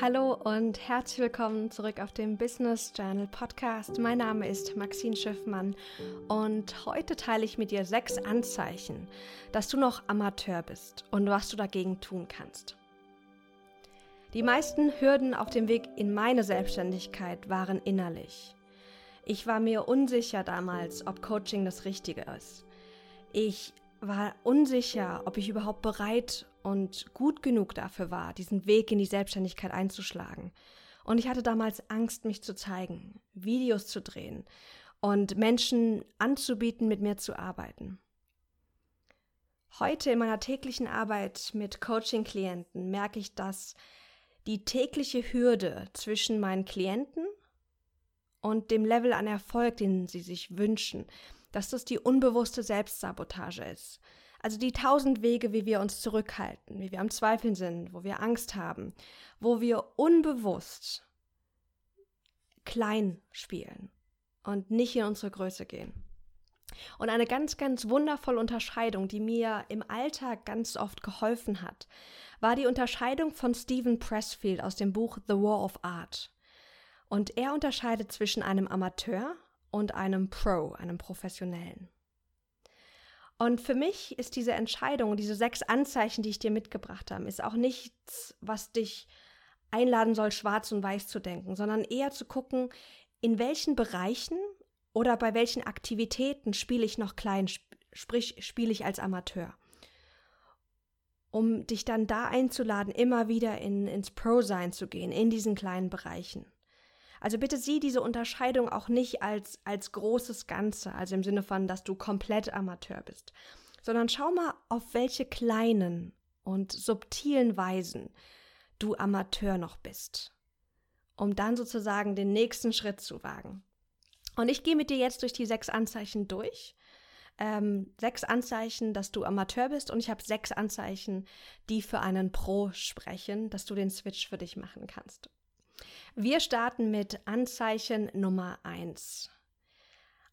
Hallo und herzlich willkommen zurück auf dem Business Journal Podcast. Mein Name ist Maxine Schiffmann und heute teile ich mit dir sechs Anzeichen, dass du noch Amateur bist und was du dagegen tun kannst. Die meisten Hürden auf dem Weg in meine Selbstständigkeit waren innerlich. Ich war mir unsicher damals, ob Coaching das Richtige ist. Ich war unsicher, ob ich überhaupt bereit und gut genug dafür war, diesen Weg in die Selbstständigkeit einzuschlagen. Und ich hatte damals Angst, mich zu zeigen, Videos zu drehen und Menschen anzubieten, mit mir zu arbeiten. Heute in meiner täglichen Arbeit mit Coaching-Klienten merke ich, dass die tägliche Hürde zwischen meinen Klienten und dem Level an Erfolg, den sie sich wünschen, dass das die unbewusste Selbstsabotage ist. Also die tausend Wege, wie wir uns zurückhalten, wie wir am Zweifeln sind, wo wir Angst haben, wo wir unbewusst klein spielen und nicht in unsere Größe gehen. Und eine ganz, ganz wundervolle Unterscheidung, die mir im Alltag ganz oft geholfen hat, war die Unterscheidung von Stephen Pressfield aus dem Buch The War of Art. Und er unterscheidet zwischen einem Amateur und einem Pro, einem Professionellen. Und für mich ist diese Entscheidung, diese sechs Anzeichen, die ich dir mitgebracht habe, ist auch nichts, was dich einladen soll, schwarz und weiß zu denken, sondern eher zu gucken, in welchen Bereichen oder bei welchen Aktivitäten spiele ich noch klein, sprich spiele ich als Amateur. Um dich dann da einzuladen, immer wieder in, ins Pro-Sein zu gehen, in diesen kleinen Bereichen. Also bitte sieh diese Unterscheidung auch nicht als, als großes Ganze, also im Sinne von, dass du komplett Amateur bist, sondern schau mal, auf welche kleinen und subtilen Weisen du Amateur noch bist, um dann sozusagen den nächsten Schritt zu wagen. Und ich gehe mit dir jetzt durch die sechs Anzeichen durch. Ähm, sechs Anzeichen, dass du Amateur bist und ich habe sechs Anzeichen, die für einen Pro sprechen, dass du den Switch für dich machen kannst. Wir starten mit Anzeichen Nummer 1.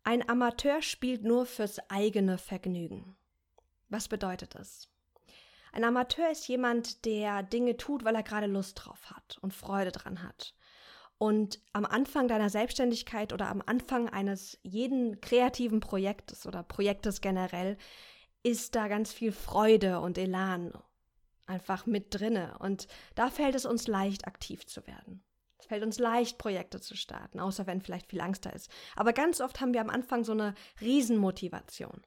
Ein Amateur spielt nur fürs eigene Vergnügen. Was bedeutet das? Ein Amateur ist jemand, der Dinge tut, weil er gerade Lust drauf hat und Freude dran hat. Und am Anfang deiner Selbstständigkeit oder am Anfang eines jeden kreativen Projektes oder Projektes generell ist da ganz viel Freude und Elan einfach mit drinne. Und da fällt es uns leicht, aktiv zu werden. Es fällt uns leicht, Projekte zu starten, außer wenn vielleicht viel Angst da ist. Aber ganz oft haben wir am Anfang so eine Riesenmotivation.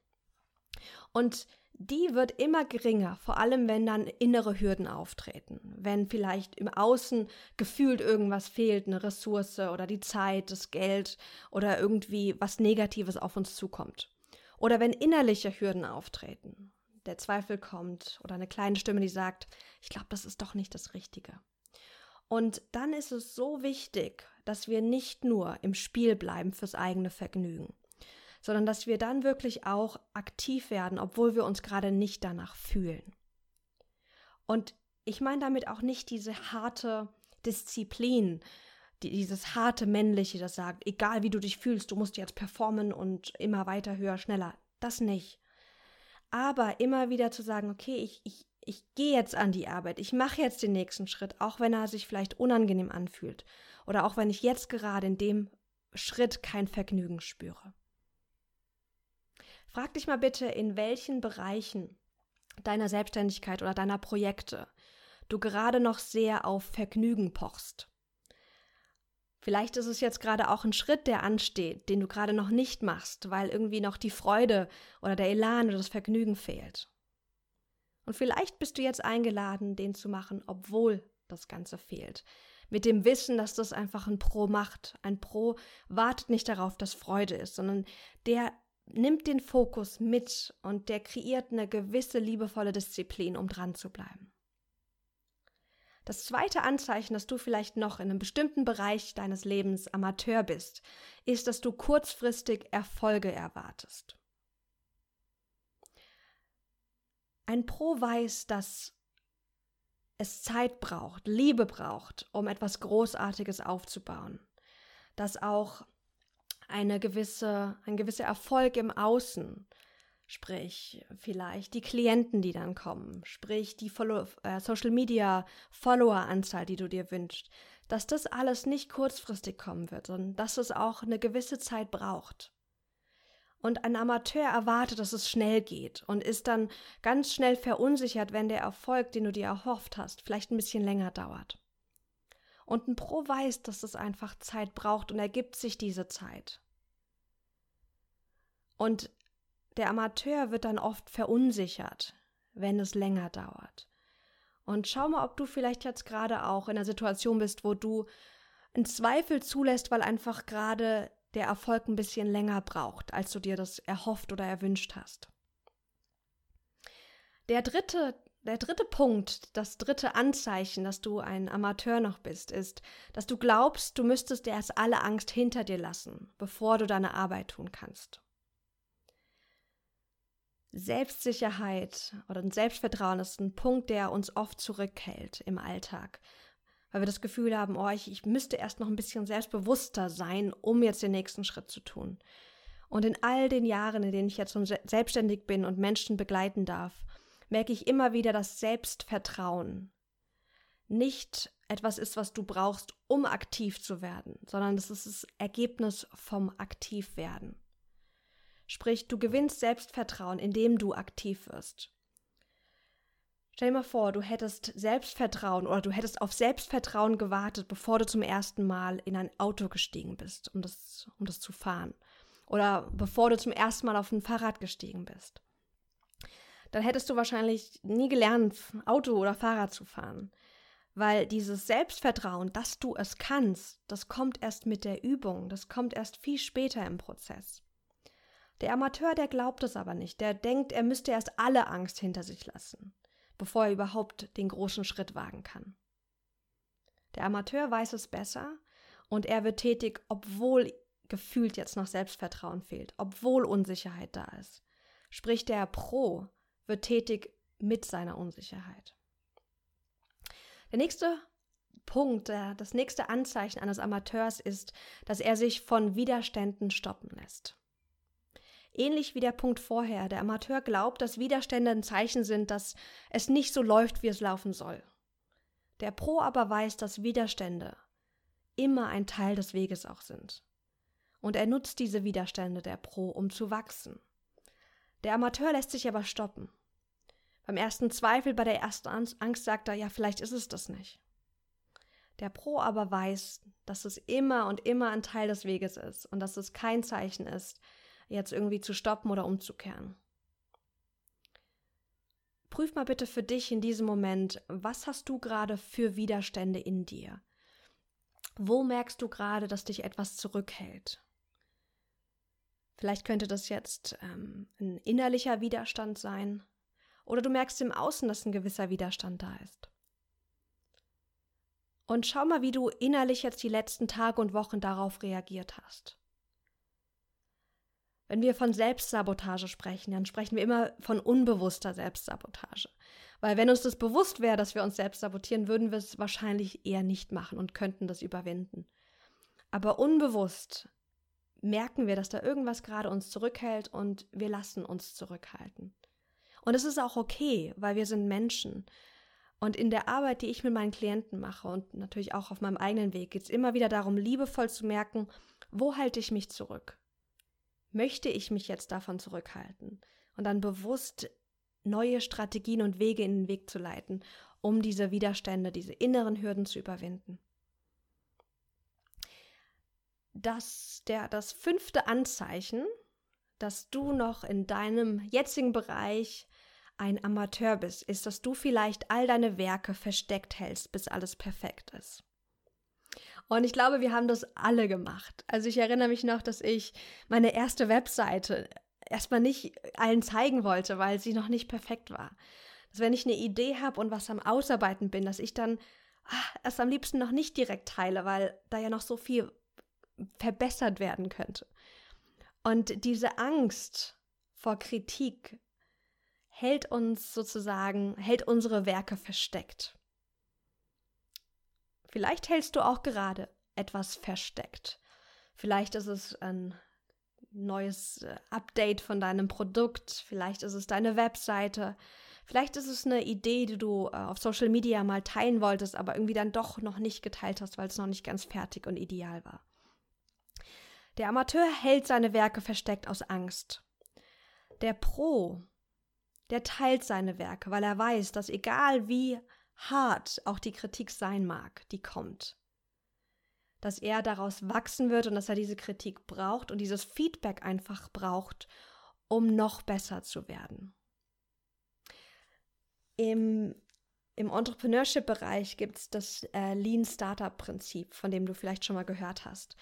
Und die wird immer geringer, vor allem wenn dann innere Hürden auftreten. Wenn vielleicht im Außen gefühlt irgendwas fehlt, eine Ressource oder die Zeit, das Geld oder irgendwie was Negatives auf uns zukommt. Oder wenn innerliche Hürden auftreten, der Zweifel kommt oder eine kleine Stimme, die sagt, ich glaube, das ist doch nicht das Richtige. Und dann ist es so wichtig, dass wir nicht nur im Spiel bleiben fürs eigene Vergnügen, sondern dass wir dann wirklich auch aktiv werden, obwohl wir uns gerade nicht danach fühlen. Und ich meine damit auch nicht diese harte Disziplin, dieses harte männliche, das sagt, egal wie du dich fühlst, du musst jetzt performen und immer weiter, höher, schneller. Das nicht. Aber immer wieder zu sagen, okay, ich, ich, ich gehe jetzt an die Arbeit, ich mache jetzt den nächsten Schritt, auch wenn er sich vielleicht unangenehm anfühlt oder auch wenn ich jetzt gerade in dem Schritt kein Vergnügen spüre. Frag dich mal bitte, in welchen Bereichen deiner Selbstständigkeit oder deiner Projekte du gerade noch sehr auf Vergnügen pochst. Vielleicht ist es jetzt gerade auch ein Schritt, der ansteht, den du gerade noch nicht machst, weil irgendwie noch die Freude oder der Elan oder das Vergnügen fehlt. Und vielleicht bist du jetzt eingeladen, den zu machen, obwohl das Ganze fehlt. Mit dem Wissen, dass das einfach ein Pro macht. Ein Pro wartet nicht darauf, dass Freude ist, sondern der nimmt den Fokus mit und der kreiert eine gewisse liebevolle Disziplin, um dran zu bleiben. Das zweite Anzeichen, dass du vielleicht noch in einem bestimmten Bereich deines Lebens Amateur bist, ist, dass du kurzfristig Erfolge erwartest. Ein Pro weiß, dass es Zeit braucht, Liebe braucht, um etwas Großartiges aufzubauen. Dass auch eine gewisse, ein gewisser Erfolg im Außen Sprich, vielleicht die Klienten, die dann kommen, sprich die Follow äh, Social Media Follower-Anzahl, die du dir wünschst, dass das alles nicht kurzfristig kommen wird, sondern dass es auch eine gewisse Zeit braucht. Und ein Amateur erwartet, dass es schnell geht und ist dann ganz schnell verunsichert, wenn der Erfolg, den du dir erhofft hast, vielleicht ein bisschen länger dauert. Und ein Pro weiß, dass es einfach Zeit braucht und er gibt sich diese Zeit. Und der Amateur wird dann oft verunsichert, wenn es länger dauert. Und schau mal, ob du vielleicht jetzt gerade auch in einer Situation bist, wo du einen Zweifel zulässt, weil einfach gerade der Erfolg ein bisschen länger braucht, als du dir das erhofft oder erwünscht hast. Der dritte, der dritte Punkt, das dritte Anzeichen, dass du ein Amateur noch bist, ist, dass du glaubst, du müsstest erst alle Angst hinter dir lassen, bevor du deine Arbeit tun kannst. Selbstsicherheit oder ein Selbstvertrauen ist ein Punkt, der uns oft zurückhält im Alltag weil wir das Gefühl haben, oh, ich, ich müsste erst noch ein bisschen selbstbewusster sein, um jetzt den nächsten Schritt zu tun. Und in all den Jahren, in denen ich jetzt schon selbstständig bin und Menschen begleiten darf, merke ich immer wieder, dass Selbstvertrauen nicht etwas ist, was du brauchst, um aktiv zu werden, sondern das ist das Ergebnis vom Aktivwerden. Sprich, du gewinnst Selbstvertrauen, indem du aktiv wirst. Stell dir mal vor, du hättest Selbstvertrauen oder du hättest auf Selbstvertrauen gewartet, bevor du zum ersten Mal in ein Auto gestiegen bist, um das, um das zu fahren. Oder bevor du zum ersten Mal auf ein Fahrrad gestiegen bist. Dann hättest du wahrscheinlich nie gelernt, Auto oder Fahrrad zu fahren. Weil dieses Selbstvertrauen, dass du es kannst, das kommt erst mit der Übung, das kommt erst viel später im Prozess. Der Amateur, der glaubt es aber nicht, der denkt, er müsste erst alle Angst hinter sich lassen bevor er überhaupt den großen Schritt wagen kann. Der Amateur weiß es besser und er wird tätig, obwohl gefühlt jetzt noch Selbstvertrauen fehlt, obwohl Unsicherheit da ist. Sprich, der Pro wird tätig mit seiner Unsicherheit. Der nächste Punkt, das nächste Anzeichen eines Amateurs ist, dass er sich von Widerständen stoppen lässt. Ähnlich wie der Punkt vorher, der Amateur glaubt, dass Widerstände ein Zeichen sind, dass es nicht so läuft, wie es laufen soll. Der Pro aber weiß, dass Widerstände immer ein Teil des Weges auch sind. Und er nutzt diese Widerstände der Pro, um zu wachsen. Der Amateur lässt sich aber stoppen. Beim ersten Zweifel, bei der ersten Angst sagt er, ja, vielleicht ist es das nicht. Der Pro aber weiß, dass es immer und immer ein Teil des Weges ist und dass es kein Zeichen ist, jetzt irgendwie zu stoppen oder umzukehren. Prüf mal bitte für dich in diesem Moment, was hast du gerade für Widerstände in dir? Wo merkst du gerade, dass dich etwas zurückhält? Vielleicht könnte das jetzt ähm, ein innerlicher Widerstand sein, oder du merkst im Außen, dass ein gewisser Widerstand da ist. Und schau mal, wie du innerlich jetzt die letzten Tage und Wochen darauf reagiert hast. Wenn wir von Selbstsabotage sprechen, dann sprechen wir immer von unbewusster Selbstsabotage. Weil wenn uns das bewusst wäre, dass wir uns selbst sabotieren, würden wir es wahrscheinlich eher nicht machen und könnten das überwinden. Aber unbewusst merken wir, dass da irgendwas gerade uns zurückhält und wir lassen uns zurückhalten. Und es ist auch okay, weil wir sind Menschen. Und in der Arbeit, die ich mit meinen Klienten mache und natürlich auch auf meinem eigenen Weg, geht es immer wieder darum, liebevoll zu merken, wo halte ich mich zurück? Möchte ich mich jetzt davon zurückhalten? Und dann bewusst neue Strategien und Wege in den Weg zu leiten, um diese Widerstände, diese inneren Hürden zu überwinden. Das, der, das fünfte Anzeichen, dass du noch in deinem jetzigen Bereich ein Amateur bist, ist, dass du vielleicht all deine Werke versteckt hältst, bis alles perfekt ist. Und ich glaube, wir haben das alle gemacht. Also ich erinnere mich noch, dass ich meine erste Webseite erstmal nicht allen zeigen wollte, weil sie noch nicht perfekt war. Dass wenn ich eine Idee habe und was am Ausarbeiten bin, dass ich dann ach, es am liebsten noch nicht direkt teile, weil da ja noch so viel verbessert werden könnte. Und diese Angst vor Kritik hält uns sozusagen, hält unsere Werke versteckt. Vielleicht hältst du auch gerade etwas versteckt. Vielleicht ist es ein neues äh, Update von deinem Produkt, vielleicht ist es deine Webseite, vielleicht ist es eine Idee, die du äh, auf Social Media mal teilen wolltest, aber irgendwie dann doch noch nicht geteilt hast, weil es noch nicht ganz fertig und ideal war. Der Amateur hält seine Werke versteckt aus Angst. Der Pro, der teilt seine Werke, weil er weiß, dass egal wie hart auch die Kritik sein mag, die kommt, dass er daraus wachsen wird und dass er diese Kritik braucht und dieses Feedback einfach braucht, um noch besser zu werden. Im, im Entrepreneurship-Bereich gibt es das äh, Lean Startup-Prinzip, von dem du vielleicht schon mal gehört hast.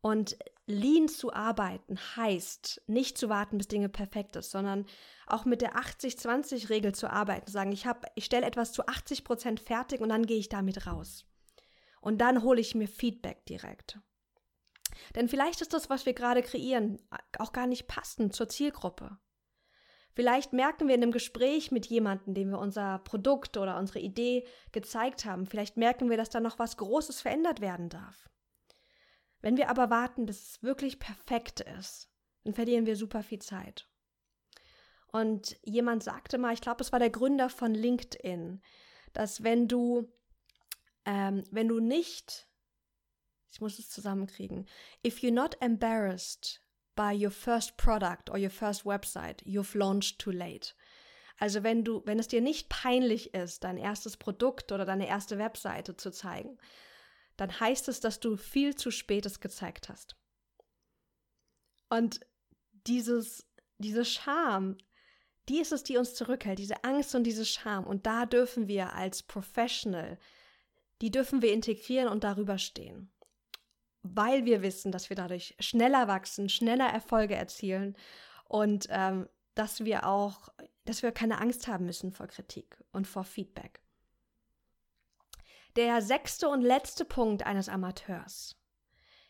Und lean zu arbeiten heißt, nicht zu warten, bis Dinge perfekt ist, sondern auch mit der 80-20-Regel zu arbeiten, sagen, ich, ich stelle etwas zu 80 Prozent fertig und dann gehe ich damit raus. Und dann hole ich mir Feedback direkt. Denn vielleicht ist das, was wir gerade kreieren, auch gar nicht passend zur Zielgruppe. Vielleicht merken wir in einem Gespräch mit jemandem, dem wir unser Produkt oder unsere Idee gezeigt haben, vielleicht merken wir, dass da noch was Großes verändert werden darf. Wenn wir aber warten, bis es wirklich perfekt ist, dann verlieren wir super viel Zeit. Und jemand sagte mal, ich glaube, es war der Gründer von LinkedIn, dass wenn du ähm, wenn du nicht, ich muss es zusammenkriegen, if you're not embarrassed by your first product or your first website, you've launched too late. Also wenn du, wenn es dir nicht peinlich ist, dein erstes Produkt oder deine erste Webseite zu zeigen, dann heißt es, dass du viel zu spät es gezeigt hast. Und dieses, diese Scham, die ist es, die uns zurückhält, diese Angst und diese Scham. Und da dürfen wir als Professional die dürfen wir integrieren und darüber stehen. Weil wir wissen, dass wir dadurch schneller wachsen, schneller Erfolge erzielen und ähm, dass wir auch, dass wir keine Angst haben müssen vor Kritik und vor Feedback. Der sechste und letzte Punkt eines Amateurs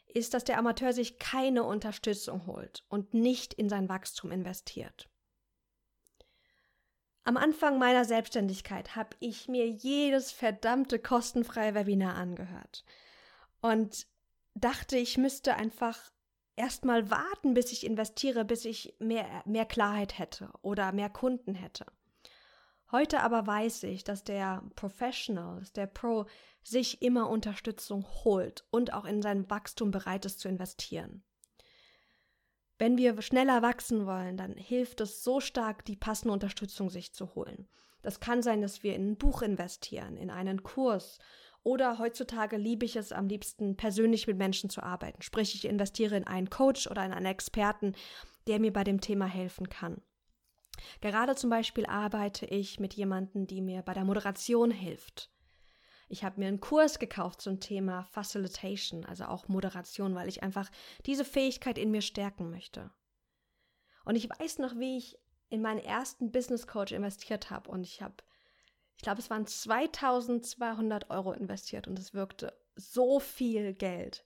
ist, dass der Amateur sich keine Unterstützung holt und nicht in sein Wachstum investiert. Am Anfang meiner Selbstständigkeit habe ich mir jedes verdammte kostenfreie Webinar angehört und dachte, ich müsste einfach erstmal warten, bis ich investiere, bis ich mehr, mehr Klarheit hätte oder mehr Kunden hätte. Heute aber weiß ich, dass der Professional, der Pro, sich immer Unterstützung holt und auch in sein Wachstum bereit ist zu investieren. Wenn wir schneller wachsen wollen, dann hilft es so stark, die passende Unterstützung sich zu holen. Das kann sein, dass wir in ein Buch investieren, in einen Kurs oder heutzutage liebe ich es am liebsten, persönlich mit Menschen zu arbeiten. Sprich, ich investiere in einen Coach oder in einen Experten, der mir bei dem Thema helfen kann. Gerade zum Beispiel arbeite ich mit jemandem, die mir bei der Moderation hilft. Ich habe mir einen Kurs gekauft zum Thema Facilitation, also auch Moderation, weil ich einfach diese Fähigkeit in mir stärken möchte. Und ich weiß noch, wie ich in meinen ersten Business Coach investiert habe und ich habe, ich glaube, es waren 2200 Euro investiert und es wirkte so viel Geld.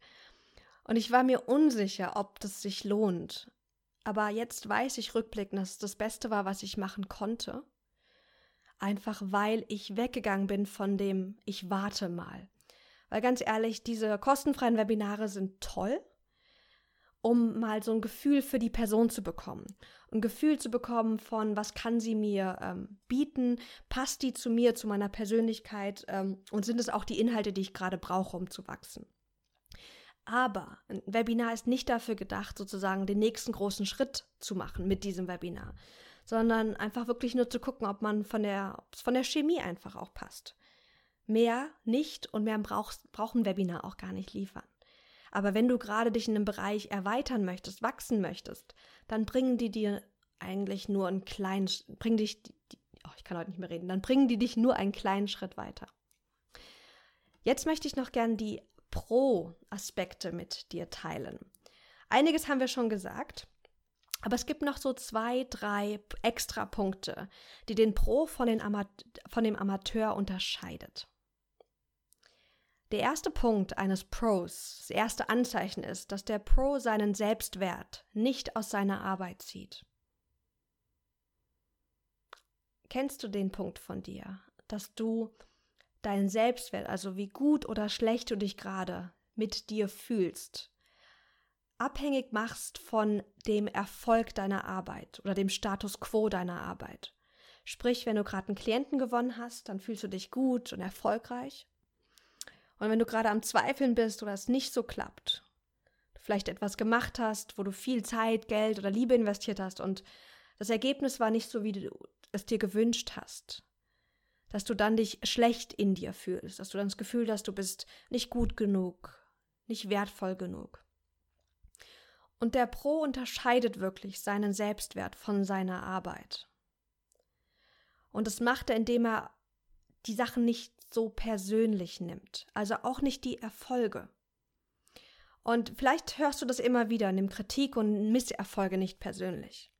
Und ich war mir unsicher, ob das sich lohnt. Aber jetzt weiß ich rückblickend, dass es das Beste war, was ich machen konnte einfach weil ich weggegangen bin von dem ich warte mal. Weil ganz ehrlich, diese kostenfreien Webinare sind toll, um mal so ein Gefühl für die Person zu bekommen. Ein Gefühl zu bekommen von, was kann sie mir ähm, bieten, passt die zu mir, zu meiner Persönlichkeit ähm, und sind es auch die Inhalte, die ich gerade brauche, um zu wachsen. Aber ein Webinar ist nicht dafür gedacht, sozusagen den nächsten großen Schritt zu machen mit diesem Webinar, sondern einfach wirklich nur zu gucken, ob man von der, von der Chemie einfach auch passt. Mehr nicht und mehr braucht, ein Webinar auch gar nicht liefern. Aber wenn du gerade dich in einem Bereich erweitern möchtest, wachsen möchtest, dann bringen die dir eigentlich nur einen kleinen, bringen dich, oh, ich kann heute nicht mehr reden, dann bringen die dich nur einen kleinen Schritt weiter. Jetzt möchte ich noch gern die Pro-Aspekte mit dir teilen. Einiges haben wir schon gesagt. Aber es gibt noch so zwei, drei extra Punkte, die den Pro von, den von dem Amateur unterscheidet. Der erste Punkt eines Pros, das erste Anzeichen ist, dass der Pro seinen Selbstwert nicht aus seiner Arbeit zieht. Kennst du den Punkt von dir, dass du deinen Selbstwert, also wie gut oder schlecht du dich gerade mit dir fühlst, abhängig machst von dem Erfolg deiner Arbeit oder dem Status quo deiner Arbeit. Sprich, wenn du gerade einen Klienten gewonnen hast, dann fühlst du dich gut und erfolgreich. Und wenn du gerade am Zweifeln bist oder es nicht so klappt, vielleicht etwas gemacht hast, wo du viel Zeit, Geld oder Liebe investiert hast und das Ergebnis war nicht so, wie du es dir gewünscht hast, dass du dann dich schlecht in dir fühlst, dass du dann das Gefühl hast, du bist nicht gut genug, nicht wertvoll genug. Und der Pro unterscheidet wirklich seinen Selbstwert von seiner Arbeit. Und das macht er, indem er die Sachen nicht so persönlich nimmt, also auch nicht die Erfolge. Und vielleicht hörst du das immer wieder, nimm Kritik und Misserfolge nicht persönlich.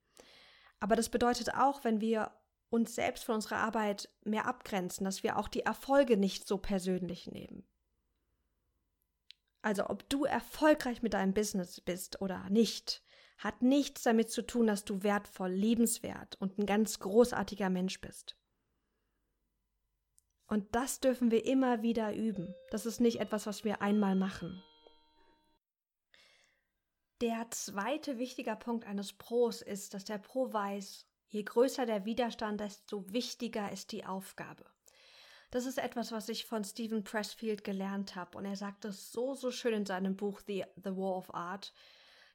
Aber das bedeutet auch, wenn wir uns selbst von unserer Arbeit mehr abgrenzen, dass wir auch die Erfolge nicht so persönlich nehmen. Also ob du erfolgreich mit deinem Business bist oder nicht, hat nichts damit zu tun, dass du wertvoll, liebenswert und ein ganz großartiger Mensch bist. Und das dürfen wir immer wieder üben. Das ist nicht etwas, was wir einmal machen. Der zweite wichtiger Punkt eines Pros ist, dass der Pro weiß, Je größer der Widerstand, desto wichtiger ist die Aufgabe. Das ist etwas, was ich von Stephen Pressfield gelernt habe. Und er sagt es so, so schön in seinem Buch The, The War of Art,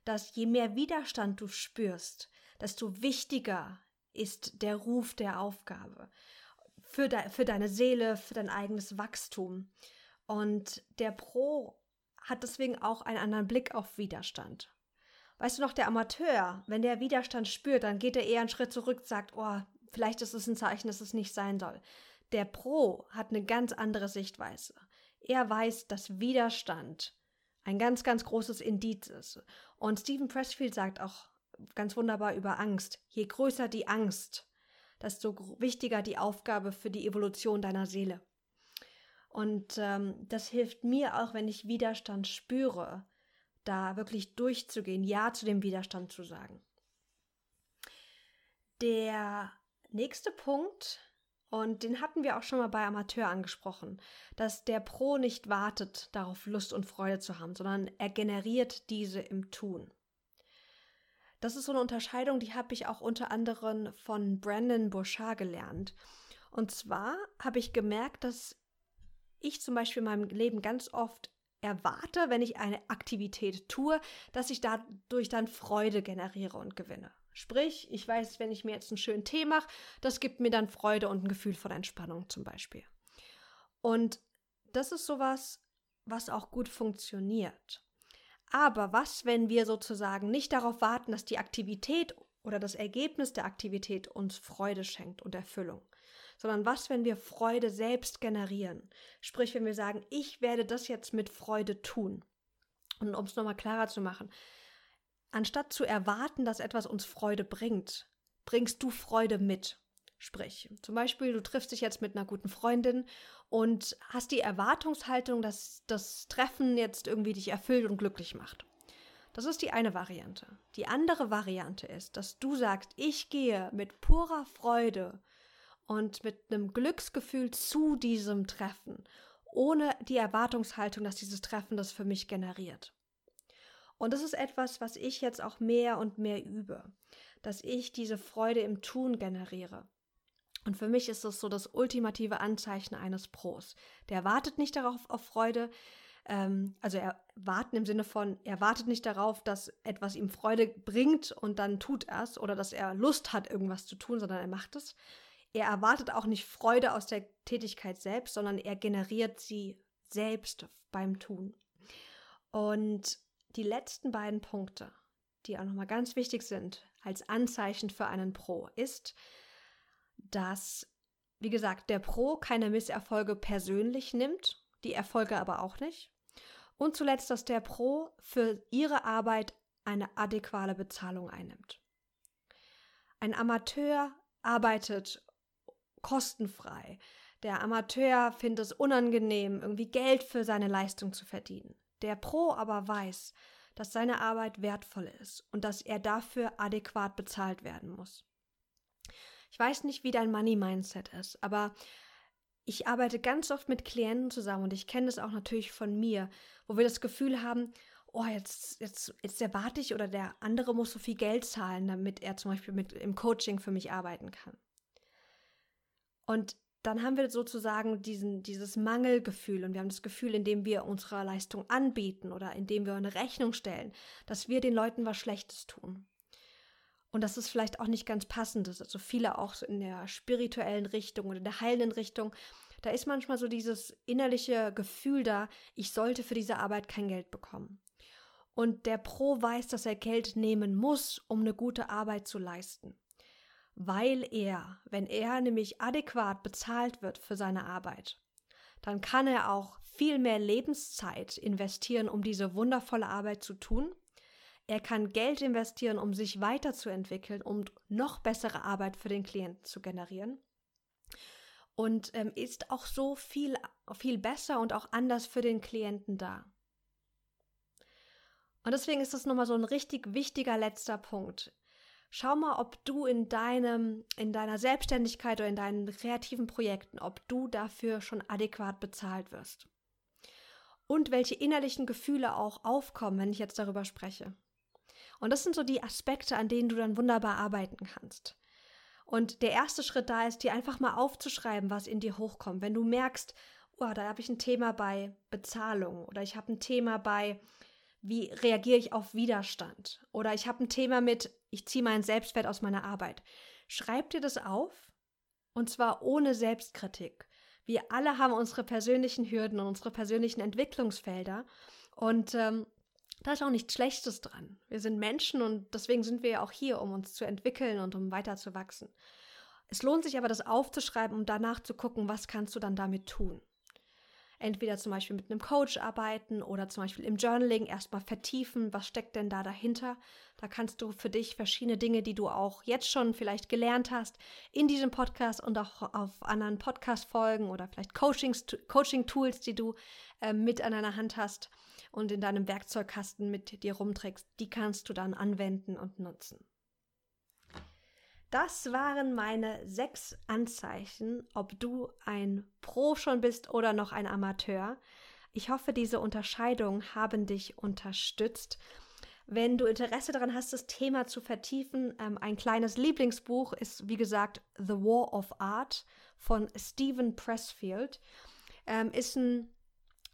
dass je mehr Widerstand du spürst, desto wichtiger ist der Ruf der Aufgabe für, de, für deine Seele, für dein eigenes Wachstum. Und der Pro hat deswegen auch einen anderen Blick auf Widerstand. Weißt du noch, der Amateur, wenn der Widerstand spürt, dann geht er eher einen Schritt zurück, sagt, oh, vielleicht ist es ein Zeichen, dass es nicht sein soll. Der Pro hat eine ganz andere Sichtweise. Er weiß, dass Widerstand ein ganz, ganz großes Indiz ist. Und Stephen Pressfield sagt auch ganz wunderbar über Angst. Je größer die Angst, desto wichtiger die Aufgabe für die Evolution deiner Seele. Und ähm, das hilft mir auch, wenn ich Widerstand spüre, da wirklich durchzugehen, Ja zu dem Widerstand zu sagen. Der nächste Punkt, und den hatten wir auch schon mal bei Amateur angesprochen, dass der Pro nicht wartet, darauf Lust und Freude zu haben, sondern er generiert diese im Tun. Das ist so eine Unterscheidung, die habe ich auch unter anderem von Brandon Bouchard gelernt. Und zwar habe ich gemerkt, dass ich zum Beispiel in meinem Leben ganz oft erwarte, wenn ich eine Aktivität tue, dass ich dadurch dann Freude generiere und gewinne. Sprich, ich weiß, wenn ich mir jetzt einen schönen Tee mache, das gibt mir dann Freude und ein Gefühl von Entspannung zum Beispiel. Und das ist sowas, was auch gut funktioniert. Aber was, wenn wir sozusagen nicht darauf warten, dass die Aktivität oder das Ergebnis der Aktivität uns Freude schenkt und Erfüllung, sondern was, wenn wir Freude selbst generieren? Sprich, wenn wir sagen, ich werde das jetzt mit Freude tun. Und um es nochmal klarer zu machen, anstatt zu erwarten, dass etwas uns Freude bringt, bringst du Freude mit. Sprich, zum Beispiel, du triffst dich jetzt mit einer guten Freundin und hast die Erwartungshaltung, dass das Treffen jetzt irgendwie dich erfüllt und glücklich macht. Das ist die eine Variante. Die andere Variante ist, dass du sagst, ich gehe mit purer Freude und mit einem Glücksgefühl zu diesem Treffen, ohne die Erwartungshaltung, dass dieses Treffen das für mich generiert. Und das ist etwas, was ich jetzt auch mehr und mehr übe, dass ich diese Freude im Tun generiere. Und für mich ist das so das ultimative Anzeichen eines Pros. Der wartet nicht darauf auf Freude, ähm, also er warten im Sinne von, er wartet nicht darauf, dass etwas ihm Freude bringt und dann tut er es oder dass er Lust hat, irgendwas zu tun, sondern er macht es, er erwartet auch nicht Freude aus der Tätigkeit selbst, sondern er generiert sie selbst beim Tun. Und die letzten beiden Punkte, die auch nochmal ganz wichtig sind als Anzeichen für einen Pro, ist, dass, wie gesagt, der Pro keine Misserfolge persönlich nimmt, die Erfolge aber auch nicht. Und zuletzt, dass der Pro für ihre Arbeit eine adäquate Bezahlung einnimmt. Ein Amateur arbeitet kostenfrei. Der Amateur findet es unangenehm, irgendwie Geld für seine Leistung zu verdienen. Der Pro aber weiß, dass seine Arbeit wertvoll ist und dass er dafür adäquat bezahlt werden muss. Ich weiß nicht, wie dein Money-Mindset ist, aber ich arbeite ganz oft mit Klienten zusammen und ich kenne es auch natürlich von mir, wo wir das Gefühl haben, oh, jetzt, jetzt, jetzt erwarte ich oder der andere muss so viel Geld zahlen, damit er zum Beispiel mit im Coaching für mich arbeiten kann. Und dann haben wir sozusagen diesen, dieses Mangelgefühl und wir haben das Gefühl, indem wir unsere Leistung anbieten oder indem wir eine Rechnung stellen, dass wir den Leuten was Schlechtes tun. Und das ist vielleicht auch nicht ganz passend. Also viele auch in der spirituellen Richtung oder in der heilenden Richtung. Da ist manchmal so dieses innerliche Gefühl da, ich sollte für diese Arbeit kein Geld bekommen. Und der Pro weiß, dass er Geld nehmen muss, um eine gute Arbeit zu leisten weil er, wenn er nämlich adäquat bezahlt wird für seine Arbeit, dann kann er auch viel mehr Lebenszeit investieren, um diese wundervolle Arbeit zu tun. Er kann Geld investieren, um sich weiterzuentwickeln, um noch bessere Arbeit für den Klienten zu generieren. Und ähm, ist auch so viel, viel besser und auch anders für den Klienten da. Und deswegen ist das nochmal so ein richtig wichtiger letzter Punkt. Schau mal, ob du in deinem, in deiner Selbstständigkeit oder in deinen kreativen Projekten, ob du dafür schon adäquat bezahlt wirst. Und welche innerlichen Gefühle auch aufkommen, wenn ich jetzt darüber spreche. Und das sind so die Aspekte, an denen du dann wunderbar arbeiten kannst. Und der erste Schritt da ist, dir einfach mal aufzuschreiben, was in dir hochkommt. Wenn du merkst, oh, da habe ich ein Thema bei Bezahlung oder ich habe ein Thema bei wie reagiere ich auf Widerstand? Oder ich habe ein Thema mit, ich ziehe meinen Selbstwert aus meiner Arbeit. Schreib dir das auf und zwar ohne Selbstkritik. Wir alle haben unsere persönlichen Hürden und unsere persönlichen Entwicklungsfelder und ähm, da ist auch nichts Schlechtes dran. Wir sind Menschen und deswegen sind wir ja auch hier, um uns zu entwickeln und um weiterzuwachsen. Es lohnt sich aber, das aufzuschreiben, um danach zu gucken, was kannst du dann damit tun entweder zum Beispiel mit einem Coach arbeiten oder zum Beispiel im Journaling erstmal vertiefen, was steckt denn da dahinter. Da kannst du für dich verschiedene Dinge, die du auch jetzt schon vielleicht gelernt hast, in diesem Podcast und auch auf anderen Podcast-Folgen oder vielleicht Coaching-Tools, die du äh, mit an deiner Hand hast und in deinem Werkzeugkasten mit dir rumträgst, die kannst du dann anwenden und nutzen. Das waren meine sechs Anzeichen, ob du ein Pro schon bist oder noch ein Amateur. Ich hoffe, diese Unterscheidungen haben dich unterstützt. Wenn du Interesse daran hast, das Thema zu vertiefen, ähm, ein kleines Lieblingsbuch ist, wie gesagt, The War of Art von Stephen Pressfield. Ähm, ist ein,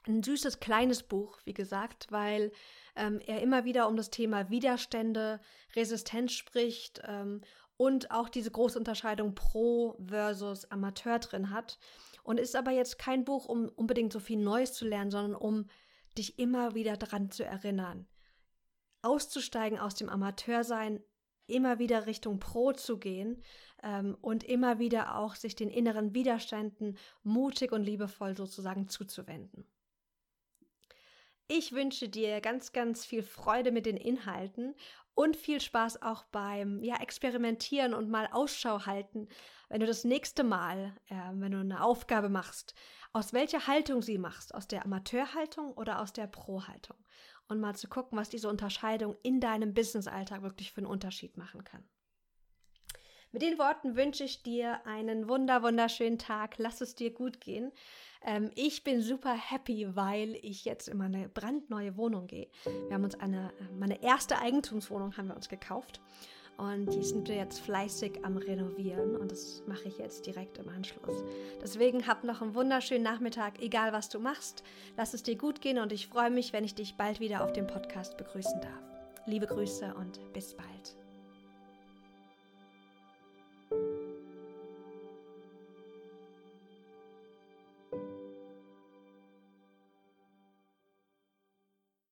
ein süßes kleines Buch, wie gesagt, weil ähm, er immer wieder um das Thema Widerstände, Resistenz spricht ähm, und auch diese große Unterscheidung Pro versus Amateur drin hat. Und ist aber jetzt kein Buch, um unbedingt so viel Neues zu lernen, sondern um dich immer wieder daran zu erinnern. Auszusteigen aus dem Amateursein, immer wieder Richtung Pro zu gehen ähm, und immer wieder auch sich den inneren Widerständen mutig und liebevoll sozusagen zuzuwenden. Ich wünsche dir ganz, ganz viel Freude mit den Inhalten und viel Spaß auch beim ja, Experimentieren und mal Ausschau halten, wenn du das nächste Mal, äh, wenn du eine Aufgabe machst, aus welcher Haltung sie machst, aus der Amateurhaltung oder aus der Pro-Haltung. Und mal zu gucken, was diese Unterscheidung in deinem Business-Alltag wirklich für einen Unterschied machen kann. Mit den Worten wünsche ich dir einen wunder, wunderschönen Tag. Lass es dir gut gehen. Ähm, ich bin super happy, weil ich jetzt in meine brandneue Wohnung gehe. Wir haben uns eine, meine erste Eigentumswohnung haben wir uns gekauft. Und die sind wir jetzt fleißig am Renovieren und das mache ich jetzt direkt im Anschluss. Deswegen hab noch einen wunderschönen Nachmittag, egal was du machst. Lass es dir gut gehen und ich freue mich, wenn ich dich bald wieder auf dem Podcast begrüßen darf. Liebe Grüße und bis bald.